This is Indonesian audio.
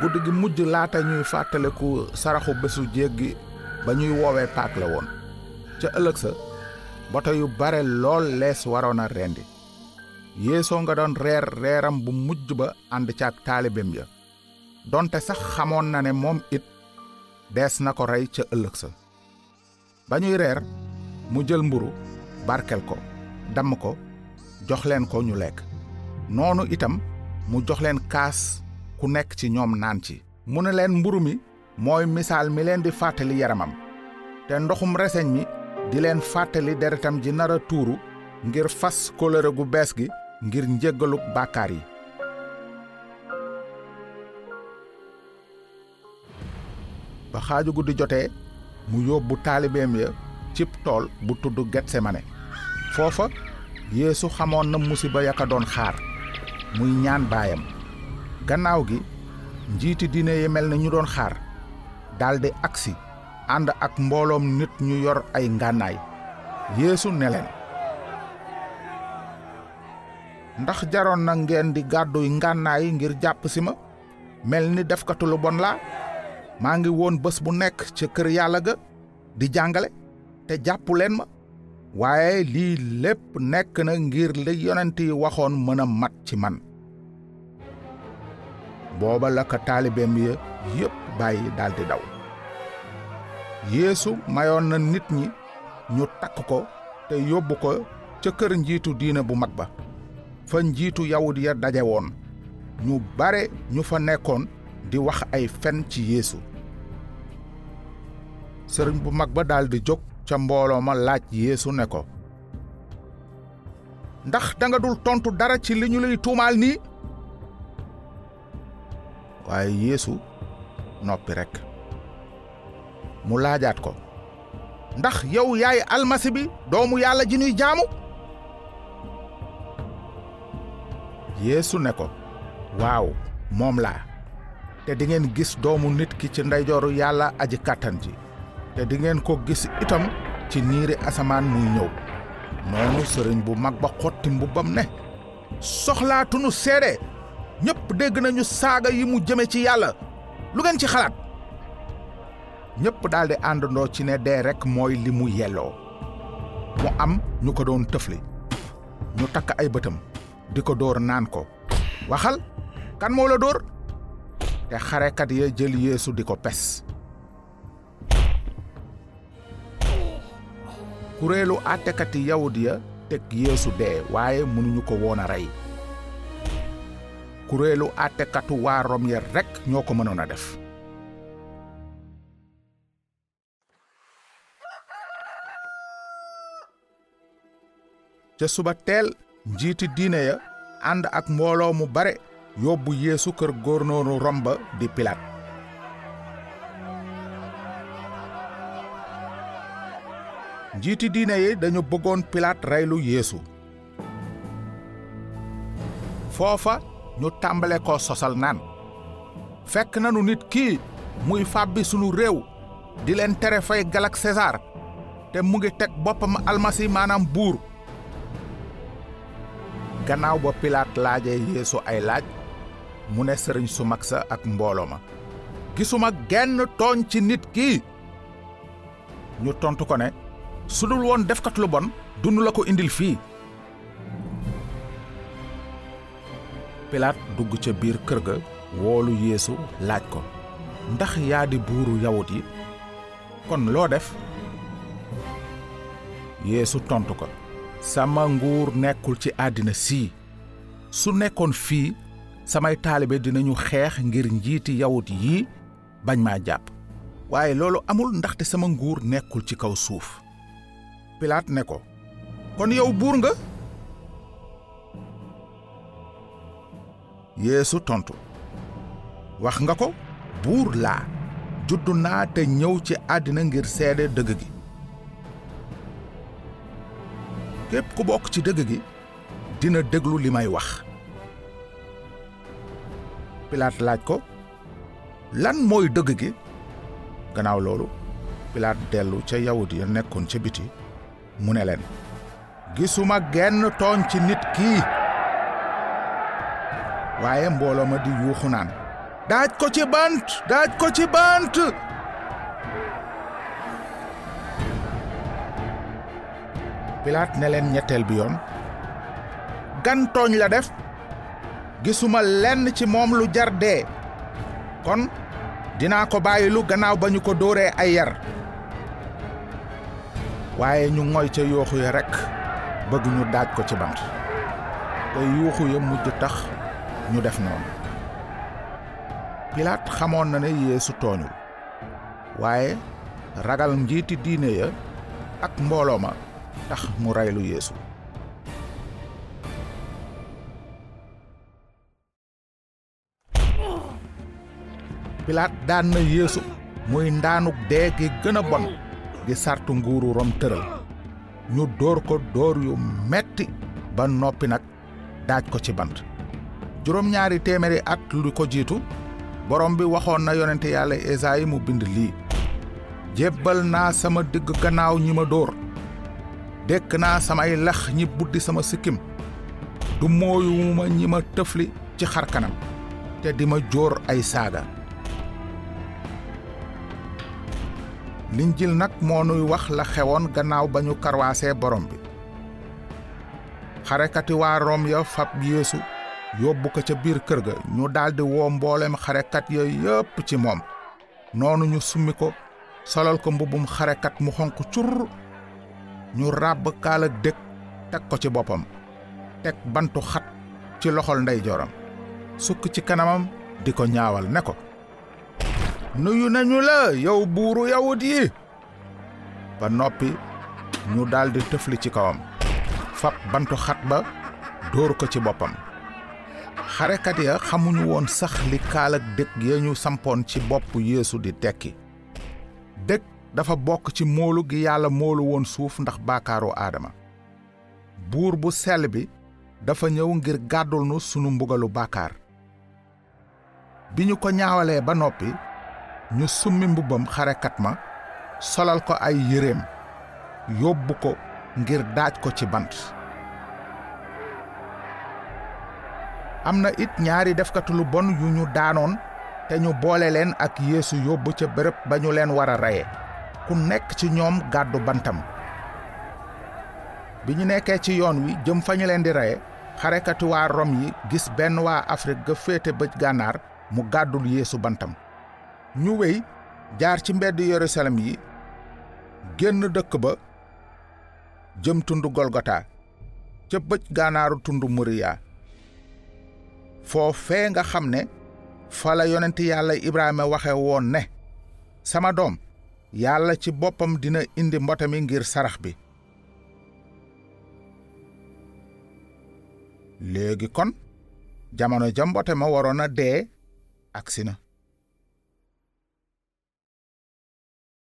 guddi gi mujj laata ñuy fàttaliku saraxu bésu jéggi ba ñuy woowee paak la woon. Ca ëllëg sa boto yu bare lool lees waroon a rendi. Yeesoo nga doon reer reeram bu mujj ba ànd caag taalibeem ya. Donte sax xamoon na ne moom it dees na ko rey ca ëllëg sa. Ba ñuy reer mu jël mburu barkel ko damm ko jox leen ko ñu lekk. Noonu itam mu jox leen kaas ku nekk ci ñoom naan ci. mu ne leen mi mooy misaal mi leen di fàttali yaramam. te ndoxum reseñ mi di leen fàttali deretam ji a tuuru ngir fas kóllëre gu bees gi ngir njéggaluk bàkkaar yi. ba xaaju guddi jotee mu yóbbu taalibeem ya cib tool bu tudd getsemane. foofa yeesu xamoon na musiba yaka doon xaar muy ñaan baayam gannaaw gi njiiti diine yi mel ne ñu doon xaar. Daldi agsi ànd ak mbooloom nit ñu yor ay ngànnaay. Yeesu ne leen ndax jaroon na ngeen di gàdduy ngànnaay ngir jàpp si ma? Mel ni defkatu lu bon laa. Maa ngi woon bés bu nekk ca kër yàlla ga di jàngale te jàppu leen ma. Waaye lii lépp nekk na ngir li yonent yi waxoon mën a mat ci man booba la ko taalibeem ya yépp bàyyi daldi daw. Yeesu mayoon na nit ñi ñu takk ko te yóbbu ko ca kër njiitu diina bu mag ba fa njiitu yawut ya daje woon. Ñu bare ñu fa nekkoon di wax ay fen ci yeesu. Sëriñ bu mag ba daldi jóg ca mbooloo ma laaj yeesu ne ko ndax danga dul tontu dara ci li ñu lay tuumaal nii waaye yeesu noppi rekk. Mu laajaat ko ndax yow yaay almasi bi doomu yàlla ji nuy jaamu? Yeesu ne ko waaw moom laa. Te di ngeen gis doomu nit ki ci ndeyjooru yàlla aji kàttan ji. Te di ngeen ko gis itam ci niiri asamaan muy ñëw. Noonu sëriñ bu mag ba xotti mbubbam ne soxlaatunu seede ñépp dégg nañu saaga yi mu jëme ci yàlla. Lu ngeen ci xalaat? Ñépp daldi àndandoo ci ne dee rekk mooy li mu yelloo. Mu am ñu ko doon tëfli. Ñu takk ay bëtam. Di ko naan ko. Waxal kan moo la te xarekat ya jël yeesu di ko pes. Kuréelu àttekati yawut ya teg yeesu dee waaye mënuñu ko woon a kuréelu àttekatu waa rom ya rekk ñoo ko mënoon a def. Ca suba teel njiiti diine ya ànd ak mbooloo mu bare yóbbu yeesu kër góornóoru rom ba di pilaat. Njiiti diine yi dañu bëggoon pilaat reylu yeesu. Foofa ñu tàmbale ko sosal naan fekk nanu nit kii muy fàbbi sunu réew di leen tere fay galak César te mu ngi teg boppam almasi maanaam buur. Gannaaw ba pilaat laaje yeesu ay laaj mu ne sëriñ su mag sa ak mbooloo ma gisuma genn tooñ ci nit kii ñu tontu ko ne su dul woon defkat lu bon dunu la ko indil fii pilaat dugg ca biir kër ga woolu yeesu laaj ko ndax yaa di buuru yawut yi? Kon loo def? Yeesu tontu ko sama nguur nekkul ci àddina sii. Su nekkoon fii samay taalibe dinañu xeex ngir njiiti yawut yii bañ maa jàpp. Waaye loolu amul ndaxte sama nguur nekkul ci kaw suuf. Pilaat ne ko kon yow buur nga yeesu tontu wax nga ko buur laa juddu naa te ñëw ci àddina ngir seede dëgg gi képp ku bokk ci dëgg gi dina déglu li may wax pilaat laaj ko lan mooy dëgg gi gannaaw loolu pilaat dellu ca yawut ya nekkoon ca biti mu ne leen gisuma genn tooñ ci nit kii waaye mbooloo ma di yuuxu naan daaj ko ci bant daaj ko ci bant. Pilaat ne leen ñetteel bi yoon gan tooñ la def gisuma lenn ci moom lu jar kon dinaa ko bàyyilu gannaaw ba ñu ko dóoree ay yar. Waaye ñu ngoy ca yooxu ya rekk bëgg ñu daaj ko ci bant. Te yuuxu ya mujj tax ñu def noonu. Pilaat xamoon na ne yeesu tooñul waaye ragal njiiti diine ya ak mbooloo ma tax mu reylu yeesu. Pilaat daan na yeesu muy ndaanuk dee gi gën a bon di sartu nguuru rom tëral. Ñu dóor ko dóor yu metti ba noppi nag daaj ko ci bant juróom ñaari téeméeri at lu ko jiitu borom bi waxoon na yonente yàlla esayi mu bind lii jébbal naa sama digg gannaaw ñi ma dóor dékk naa samay lex ñi buddi sama sikkim du mooyuma ñi ma tëfli ci xar kanam te di ma jóor ay saaga. Linjil nag moo nuy wax la xewoon gannaaw ba ñu karwaasee borom bi. Xarekati waa rom ya fab yeesu yóbbu ko ca biir kër ga ñu daldi woo mboolem xarekat ya yépp ci moom. Noonu ñu summi ko solal ko mbubbum xarekat mu xonq cur ñu ràbb kaal ak dëkk teg ko ci boppam teg bantu xat ci loxol ndeyjooram sukk ci kanamam di ko ñaawal ne ko nuyu nañu la yow buuru yawut yi! Ba noppi ñu daldi tëfli ci kawam fab bantu xat ba dóor ko ci boppam xarekat ya xamuñu woon sax li kaal ak dëkk ya ñu sampoon ci bopp yeesu di tekki. Dëkk dafa bokk ci moolu gi yàlla moolu woon suuf ndax baakaaru aadama. Buur bu sell bi dafa ñëw ngir gàddul nu sunu mbugalu baakaar. Bi ñu ko ñaawalee ba noppi ñu summi xarekat ma solal ko ay yéreem yóbbu ko ngir daaj ko ci bant am na it ñaari defkatu lu bon yu ñu daanoon te ñu boole leen ak yeesu yóbbu ca bërëb ba ñu leen war a reye ku nekk ci ñoom gàddu bantam. Bi ñu nekkee ci yoon wi jëm fa ñu leen di reye xarekati waa rom yi gis benn waa afrique ga féete bëj gànnaar mu gàddul yeesu bantam. Ñu wéy jaar ci mbedd yerusalem yi génn dëkk ba jëm tund golgota ca bëj gànnaaru tund foofee nga xam ne fa la yonent yàlla Ibrahima waxe woon ne sama doom yàlla ci boppam dina indi mbote mi ngir sarax bi. Léegi kon jamono ja mbote ma waroon a dee agsi na.